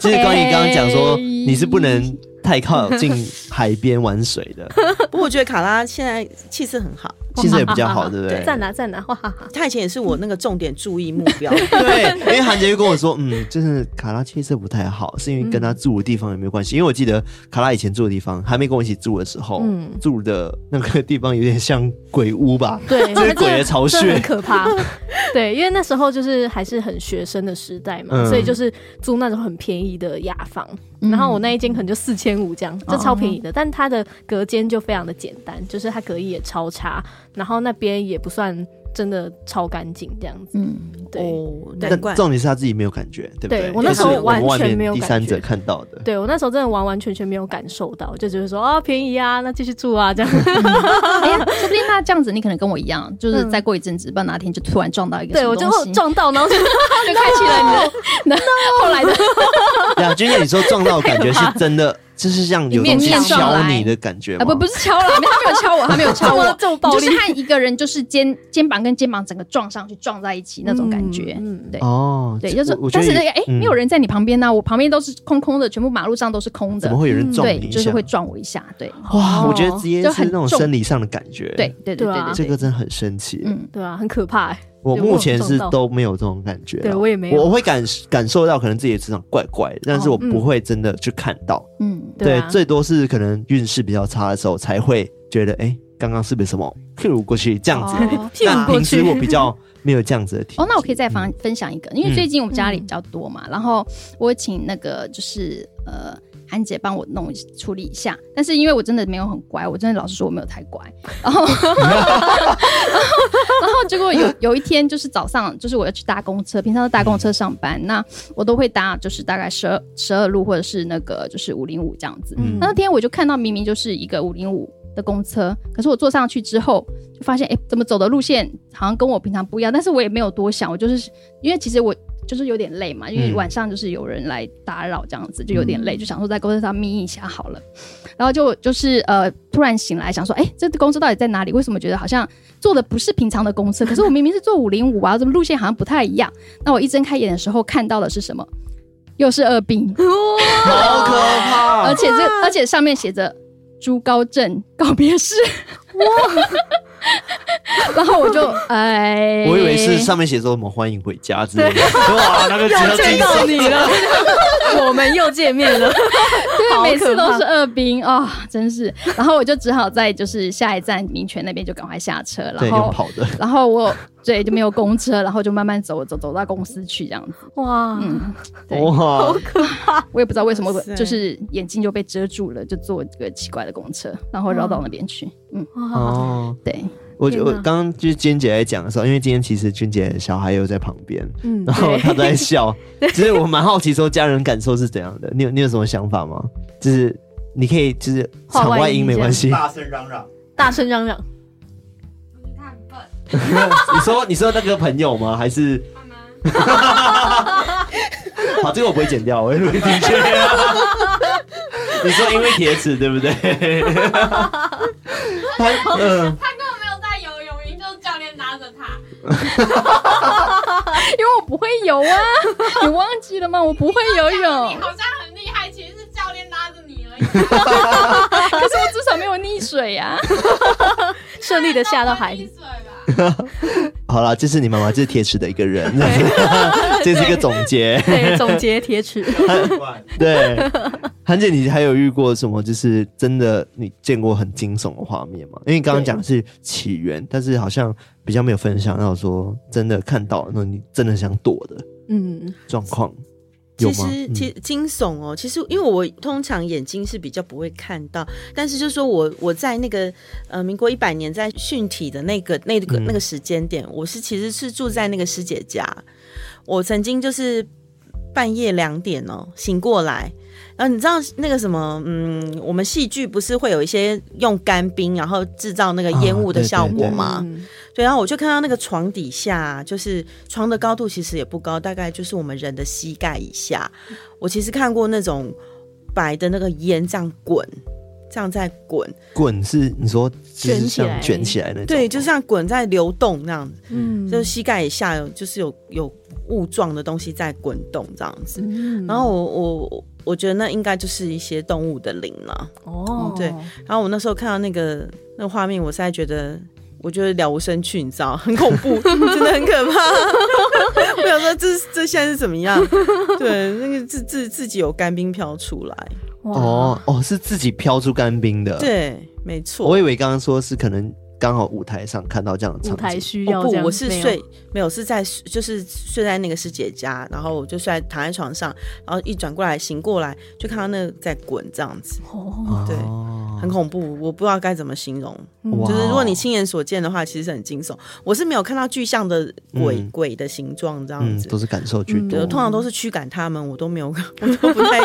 就是关于刚刚讲说你是不能太靠近海边玩水的。不过我觉得卡拉现在气色很好。气色也比较好，对不对？赞哪赞哪！哇，他以前也是我那个重点注意目标。对，因为韩杰就跟我说，嗯，就是卡拉气色不太好，是因为跟他住的地方有没有关系？因为我记得卡拉以前住的地方，还没跟我一起住的时候，嗯，住的那个地方有点像鬼屋吧？对，就是鬼的巢穴，很可怕。对，因为那时候就是还是很学生的时代嘛，所以就是租那种很便宜的雅房。然后我那一间可能就四千五这样，就超便宜的。但它的隔间就非常的简单，就是它隔音也超差。然后那边也不算真的超干净这样子，嗯，对，但重点是他自己没有感觉，对不对？对，我那时候完全没有第三者看到的，对，我那时候真的完完全全没有感受到，就只是说啊便宜啊，那继续住啊这样。哎呀，说不定他这样子，你可能跟我一样，就是再过一阵子，不知道哪天就突然撞到一个，对我就撞到，然后就 就开启了你的，后来的。对啊，君姐，你说撞到感觉是真的。就是像有东西敲你的感觉啊，不不是敲了，他没有敲我，他没有敲我，就是和一个人就是肩肩膀跟肩膀整个撞上去撞在一起那种感觉，嗯，对，哦，对，就是，但是那个哎，没有人在你旁边呢，我旁边都是空空的，全部马路上都是空的，怎么会有人撞你？对，就是会撞我一下，对，哇，我觉得直接是那种生理上的感觉，对对对对，这个真的很神奇，嗯，对啊，很可怕。我目前是都没有这种感觉，对我也没有，我会感感受到可能自己的磁场怪怪的，但是我不会真的去看到，嗯，对，最多是可能运势比较差的时候才会觉得，哎，刚刚是不是什么跳过去这样子？但 平时我比较没有这样子的 体验。哦，那我可以再分分享一个，因为最近我们家里比较多嘛，然后我请那个就是呃。韩姐帮我弄处理一下，但是因为我真的没有很乖，我真的老实说我没有太乖。然后，然后，然后结果有有一天就是早上，就是我要去搭公车，平常都搭公车上班，那我都会搭就是大概十二十二路或者是那个就是五零五这样子。嗯、那天我就看到明明就是一个五零五的公车，可是我坐上去之后就发现，哎，怎么走的路线好像跟我平常不一样？但是我也没有多想，我就是因为其实我。就是有点累嘛，因为晚上就是有人来打扰，这样子、嗯、就有点累，就想说在公车上眯一下好了。然后就就是呃，突然醒来想说，哎、欸，这公车到底在哪里？为什么觉得好像坐的不是平常的公车？可是我明明是坐五零五啊，怎么路线好像不太一样？那我一睁开眼的时候看到的是什么？又是二殡，好可怕！而且这而且上面写着朱高正告别式，哇！然后我就哎，我以为是上面写说什么欢迎回家之类的，哇，那个又见到。你了，我们又见面了，对，每次都是二兵啊，真是。然后我就只好在就是下一站民权那边就赶快下车，然后跑的，然后我对就没有公车，然后就慢慢走走走到公司去这样子。哇，嗯，哇，好可怕！我也不知道为什么，就是眼睛就被遮住了，就坐这个奇怪的公车，然后绕到那边去。嗯，哦，对。我我刚刚就是娟姐在讲的时候，因为今天其实娟姐小孩又在旁边，嗯，然后他都在笑。其实我蛮好奇，说家人感受是怎样的？你有你有什么想法吗？就是你可以就是场外音没关系，大声嚷嚷，大声嚷嚷。你说你说那个朋友吗？还是？妈妈。好，这个我不会剪掉，我会听见。你说因为铁齿对不对？他嗯。因为我不会游啊，你忘记了吗？我不会游泳。你好像很厉害，其实是教练拉着你而已。可是我至少没有溺水呀，顺利的下到海里。好了，这是你妈妈，这是铁齿的一个人，这是一个总结，对，总结铁齿。对，韩姐，你还有遇过什么？就是真的你见过很惊悚的画面吗？因为你刚刚讲的是起源，但是好像比较没有分享到说真的看到那你真的想躲的，嗯，状况。其实，其实惊悚哦，其实因为我通常眼睛是比较不会看到，但是就是说我我在那个呃民国一百年在训体的那个那个那个时间点，我是其实是住在那个师姐家，我曾经就是半夜两点哦醒过来。然后你知道那个什么，嗯，我们戏剧不是会有一些用干冰，然后制造那个烟雾的效果吗？啊、对，对，对，对，然后我就看到那个床底下，就是床的高度其实也不高，大概就是我们人的膝盖以下。我其实看过那种白的那个烟这样滚，这样在滚。滚是你说卷起来，卷起来那种？对，就像滚在流动那样子。嗯，就是膝盖以下有，就是有有雾状的东西在滚动这样子。嗯、然后我我。我觉得那应该就是一些动物的灵了。哦，对。然后我那时候看到那个那个画面，我现在觉得，我觉得了无生趣，你知道，很恐怖，真的很可怕。我想说这，这这现在是怎么样？对，那个自自自己有干冰飘出来。哦哦，是自己飘出干冰的。对，没错。我以为刚刚说是可能。刚好舞台上看到这样的场景，舞台需要、哦、不，我是睡没有，没有是在就是睡在那个师姐家，然后我就睡在躺在床上，然后一转过来醒过来就看到那个在滚这样子，哦，对，很恐怖，我不知道该怎么形容，就是如果你亲眼所见的话，其实是很惊悚。我是没有看到具象的鬼、嗯、鬼的形状这样子，嗯、都是感受居多，通常都是驱赶他们，我都没有，我都不太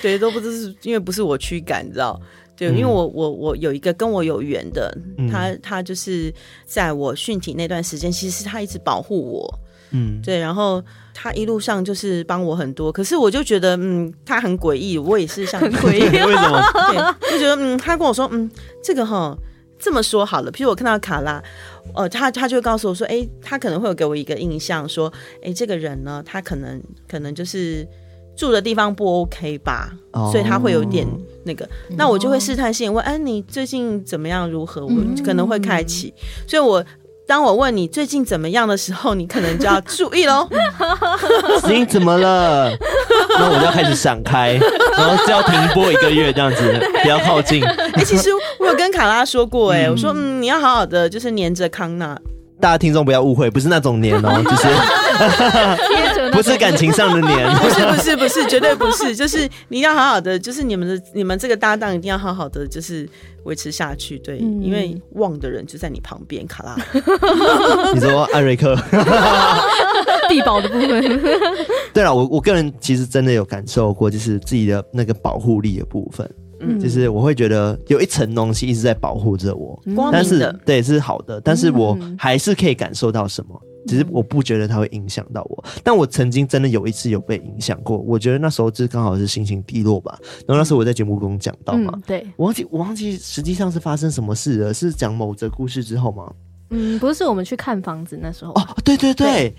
对，都不知是因为不是我驱赶，你知道。对，因为我我我有一个跟我有缘的，嗯、他他就是在我训体那段时间，其实是他一直保护我，嗯，对，然后他一路上就是帮我很多，可是我就觉得，嗯，他很诡异，我也是像很诡异，为什么？对，就觉得，嗯，他跟我说，嗯，这个哈，这么说好了，譬如我看到卡拉，呃，他他就会告诉我说，哎，他可能会有给我一个印象，说，哎，这个人呢，他可能可能就是。住的地方不 OK 吧，oh. 所以他会有点那个，那我就会试探性问：“哎、欸，你最近怎么样？如何？”我可能会开启，嗯、所以我当我问你最近怎么样的时候，你可能就要注意喽。你怎么了？那我就要开始闪开，然后就要停播一个月这样子，不要靠近。哎、欸，其实我有跟卡拉说过、欸，哎、嗯，我说嗯，你要好好的，就是黏着康纳。大家听众不要误会，不是那种黏哦，就是 不是感情上的黏，不是不是不是，绝对不是，就是你要好好的，就是你们的你们这个搭档一定要好好的，就是维持下去，对，嗯、因为旺的人就在你旁边，卡拉。你说艾瑞克，地堡的部分。对了，我我个人其实真的有感受过，就是自己的那个保护力的部分。嗯，就是我会觉得有一层东西一直在保护着我，但是对是好的，但是我还是可以感受到什么，只是我不觉得它会影响到我。但我曾经真的有一次有被影响过，我觉得那时候就是刚好是心情低落吧。然后那时候我在节目中讲到嘛，对，我忘记我忘记实际上是发生什么事了，是讲某则故事之后吗？嗯，不是，我们去看房子那时候哦，对对对。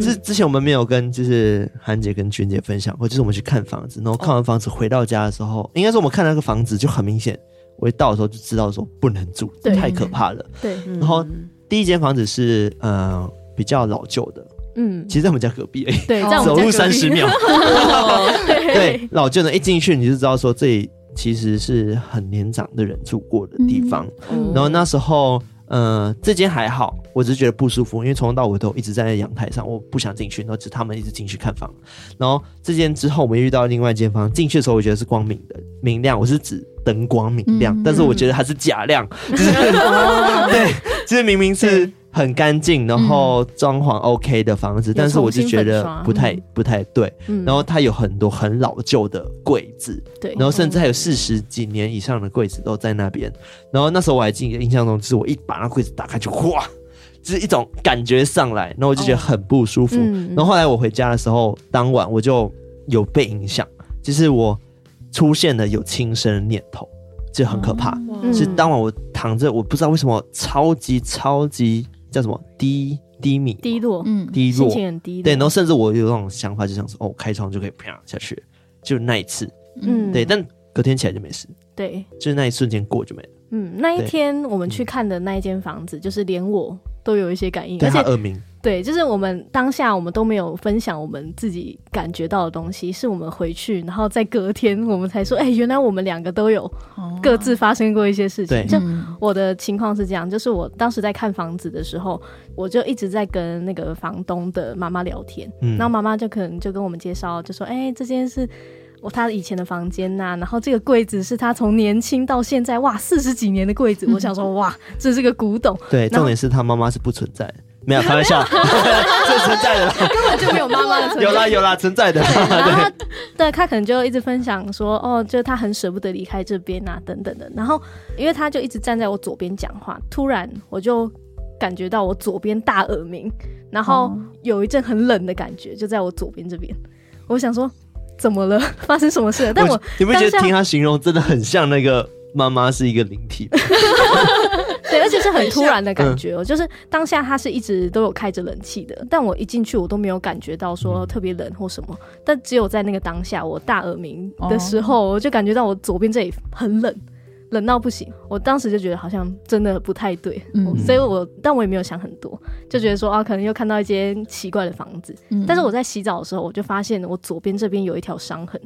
之之前我们没有跟就是韩姐跟娟姐分享过，就是我们去看房子，然后看完房子回到家的时候，应该是我们看那个房子就很明显，我一到的时候就知道说不能住，太可怕了。对，然后第一间房子是呃比较老旧的，嗯，其实在我们家隔壁而已，对，走路三十秒。对，老旧的，一进去你就知道说这里其实是很年长的人住过的地方，然后那时候。呃，这间还好，我只是觉得不舒服，因为从头到尾都一直站在阳台上，我不想进去，然后只他们一直进去看房。然后这间之后，我们遇到另外一间房，进去的时候我觉得是光明的，明亮。我是指灯光明亮，嗯、但是我觉得它是假亮，嗯、就是对，就是明明是。很干净，然后装潢 OK 的房子，嗯、但是我就觉得不太、嗯、不太对。嗯、然后它有很多很老旧的柜子，对，然后甚至还有四十几年以上的柜子都在那边。然后那时候我还记得印象中，就是我一把那柜子打开就哗，就是一种感觉上来，然后我就觉得很不舒服。哦嗯、然后后来我回家的时候，当晚我就有被影响，就是我出现了有轻生的念头，就很可怕。哦、是当晚我躺着，我不知道为什么超级超级。叫什么？低低迷低落，嗯，低落，心情很低。对，然后甚至我有那种想法，就想说，哦，开窗就可以啪下去，就那一次，嗯，对。但隔天起来就没事，对，就是那一瞬间过就没了。嗯，那一天我们去看的那一间房子，就是连我都有一些感应，而且耳鸣，对，就是我们当下我们都没有分享我们自己感觉到的东西，是我们回去，然后在隔天我们才说，哎、欸，原来我们两个都有各自发生过一些事情。对，就我的情况是这样，就是我当时在看房子的时候，我就一直在跟那个房东的妈妈聊天，嗯、然后妈妈就可能就跟我们介绍，就说，哎、欸，这件是我他以前的房间呐、啊，然后这个柜子是他从年轻到现在哇四十几年的柜子，嗯、我想说哇，这是个古董。对，重点是他妈妈是不存在的。没有开玩笑，这存在的，根本就没有妈妈的存在。有啦有啦，存在的。对，然后他对他可能就一直分享说，哦，就是他很舍不得离开这边啊，等等的。然后，因为他就一直站在我左边讲话，突然我就感觉到我左边大耳鸣，然后有一阵很冷的感觉，就在我左边这边。我想说，怎么了？发生什么事了？但我，我你不觉得听他形容真的很像那个 妈妈是一个灵体？对，而且是很突然的感觉哦、喔，就是当下他是一直都有开着冷气的，但我一进去我都没有感觉到说特别冷或什么，但只有在那个当下我大耳鸣的时候，我就感觉到我左边这里很冷，冷到不行。我当时就觉得好像真的不太对，嗯、所以我但我也没有想很多，就觉得说啊，可能又看到一间奇怪的房子。但是我在洗澡的时候，我就发现我左边这边有一条伤痕。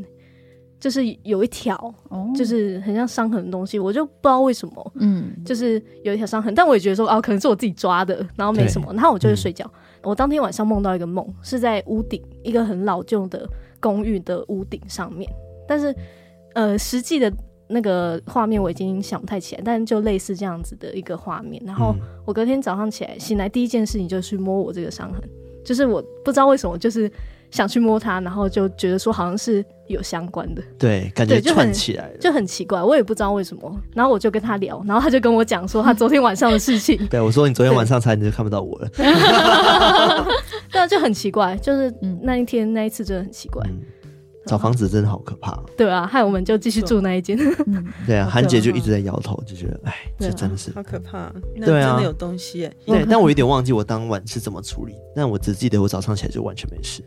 就是有一条，哦、就是很像伤痕的东西，我就不知道为什么，嗯，就是有一条伤痕，但我也觉得说，啊，可能是我自己抓的，然后没什么，对然后我就去睡觉。嗯、我当天晚上梦到一个梦，是在屋顶一个很老旧的公寓的屋顶上面，但是呃，实际的那个画面我已经想不太起来，但就类似这样子的一个画面。然后我隔天早上起来醒来，第一件事情就是去摸我这个伤痕，就是我不知道为什么，就是。想去摸它，然后就觉得说好像是有相关的，对，感觉串起来就，就很奇怪，我也不知道为什么。然后我就跟他聊，然后他就跟我讲说他昨天晚上的事情。对，我说你昨天晚上才你就看不到我了。对啊，就很奇怪，就是那一天那一次真的很奇怪。嗯、找房子真的好可怕。对啊，害我们就继续住那一间。对啊，韩姐就一直在摇头，就觉得哎，这真的是好可怕。对啊，真的有东西哎。对，但我有点忘记我当晚是怎么处理，但我只记得我早上起来就完全没事。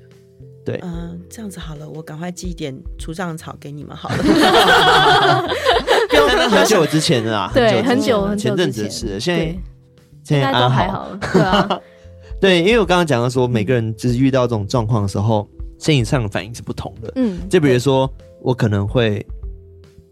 对，嗯，这样子好了，我赶快寄一点除障草给你们好了。很久之前的啊，对，很久很久前阵子的事，现在现在都还好了，对啊，对，因为我刚刚讲到说，每个人就是遇到这种状况的时候，心理上的反应是不同的，嗯，就比如说我可能会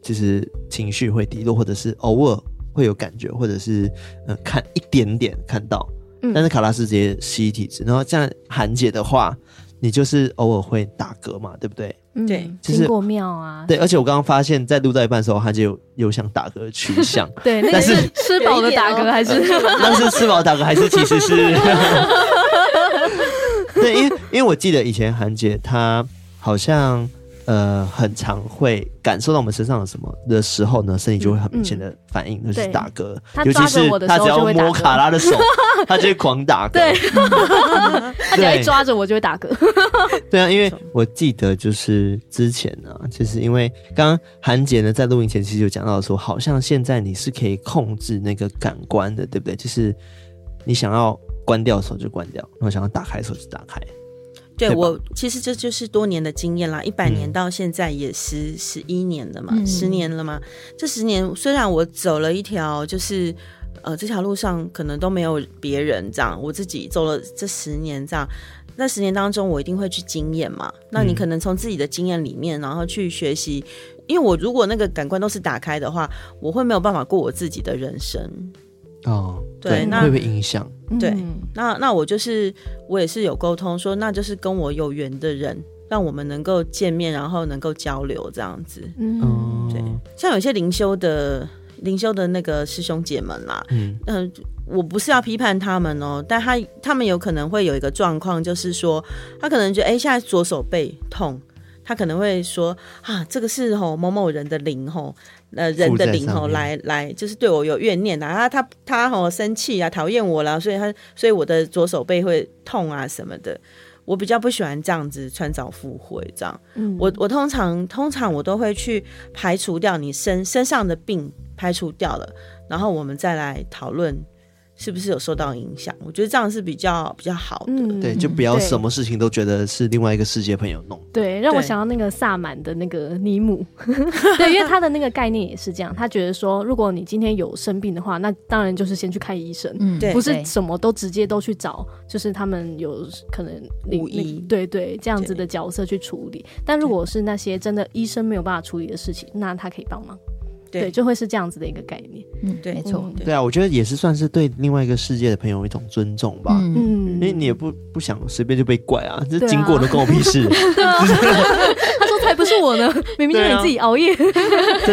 就是情绪会低落，或者是偶尔会有感觉，或者是呃看一点点看到，但是卡拉是直接吸体质，然后像韩姐的话。你就是偶尔会打嗝嘛，对不对？对，经过庙啊。对，而且我刚刚发现，在录到一半的时候，他就有有想打嗝的趋向。对，但是吃饱的打嗝还是？但是吃饱打嗝还是其实是？对，因为因为我记得以前韩姐她好像。呃，很常会感受到我们身上有什么的时候呢，身体就会很明显的反应，就是打嗝。尤其是她只要摸卡拉的手，她就会狂打嗝。对，他只要一抓着我就会打嗝。对啊，因为我记得就是之前呢，就是因为刚刚韩姐呢在录音前其实就讲到说，好像现在你是可以控制那个感官的，对不对？就是你想要关掉的时候就关掉，然后想要打开的时候就打开。对，我其实这就是多年的经验啦，一百年到现在也十十一年了嘛，嗯、十年了嘛。这十年虽然我走了一条，就是呃这条路上可能都没有别人这样，我自己走了这十年这样。那十年当中，我一定会去经验嘛。那你可能从自己的经验里面，然后去学习，因为我如果那个感官都是打开的话，我会没有办法过我自己的人生。哦，对，那会不会影响？对，那那我就是我也是有沟通说，那就是跟我有缘的人，让我们能够见面，然后能够交流这样子。嗯，对，像有些灵修的灵修的那个师兄姐们啦，嗯嗯、呃，我不是要批判他们哦，但他他们有可能会有一个状况，就是说他可能觉得哎，现在左手背痛，他可能会说啊，这个是吼某某人的灵吼。呃，人的灵吼来来，就是对我有怨念啊，他他他吼生气啊，讨厌我了，所以他所以我的左手背会痛啊什么的。我比较不喜欢这样子穿凿附会这样。嗯，我我通常通常我都会去排除掉你身身上的病，排除掉了，然后我们再来讨论，是不是有受到影响？我觉得这样是比较比较好的。嗯，对，就不要什么事情都觉得是另外一个世界朋友弄。对，让我想到那个萨满的那个尼姆，对，因为他的那个概念也是这样，他觉得说，如果你今天有生病的话，那当然就是先去看医生，嗯，对不是什么都直接都去找，就是他们有可能巫医对对这样子的角色去处理。但如果是那些真的医生没有办法处理的事情，那他可以帮忙。对，对，就会是这样子的一个概念。嗯，对没错，嗯对啊，我觉得也是算是对另外一个世界的朋友一种尊重吧。嗯，嗯因为你也不不想随便就被怪啊，这经过的关我屁事，他说才不是我呢，明明就是你自己熬夜，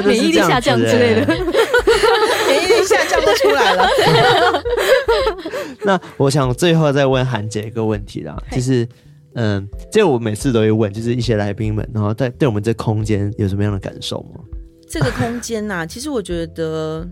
免疫力下降之类的欸。免疫力下降都出来了。那我想最后再问韩姐一个问题啦，就是嗯，这我每次都会问，就是一些来宾们，然后在对我们这空间有什么样的感受吗？这个空间呐、啊，其实我觉得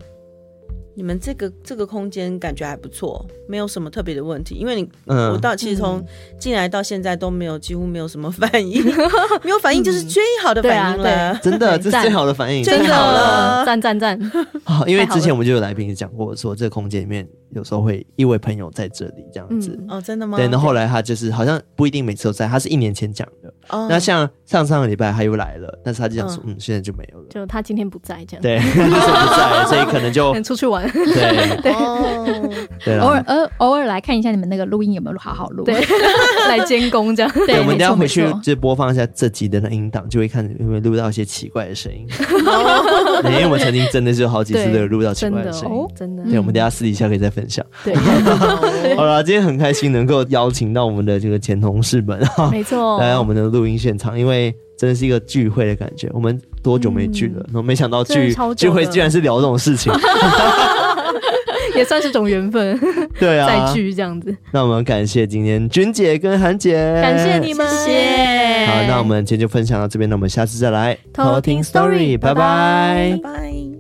你们这个这个空间感觉还不错，没有什么特别的问题。因为你、嗯。我到其实从进来到现在都没有几乎没有什么反应，没有反应就是最好的反应了。真的，这是最好的反应，真好了。赞赞赞！好，因为之前我们就有来宾讲过，说这个空间里面有时候会一位朋友在这里这样子。嗯哦，真的吗？对，那后来他就是好像不一定每次都在，他是一年前讲的。哦那像上上个礼拜他又来了，但是他就讲说，嗯，现在就没有了。就他今天不在，这样对，就是不在，所以可能就 出去玩。对 哦，对偶尔。呃偶尔来看一下你们那个录音有没有好好录，对，来监工这样。对，我们等一下回去就播放一下这集的那音档，就会看有没有录到一些奇怪的声音。对因为我们曾经真的是有好几次都有录到奇怪的声音哦。，真的。对，我们等一下私底下可以再分享。对，好了，今天很开心能够邀请到我们的这个前同事们啊，没错。来到我们的录音现场，因为真的是一个聚会的感觉。我们多久没聚了？然后没想到聚聚会居然是聊这种事情。也算是种缘分，对啊，再聚这样子。那我们感谢今天君姐跟韩姐，感谢你们，谢谢好，那我们今天就分享到这边，那我们下次再来偷听 Story，拜拜拜拜拜。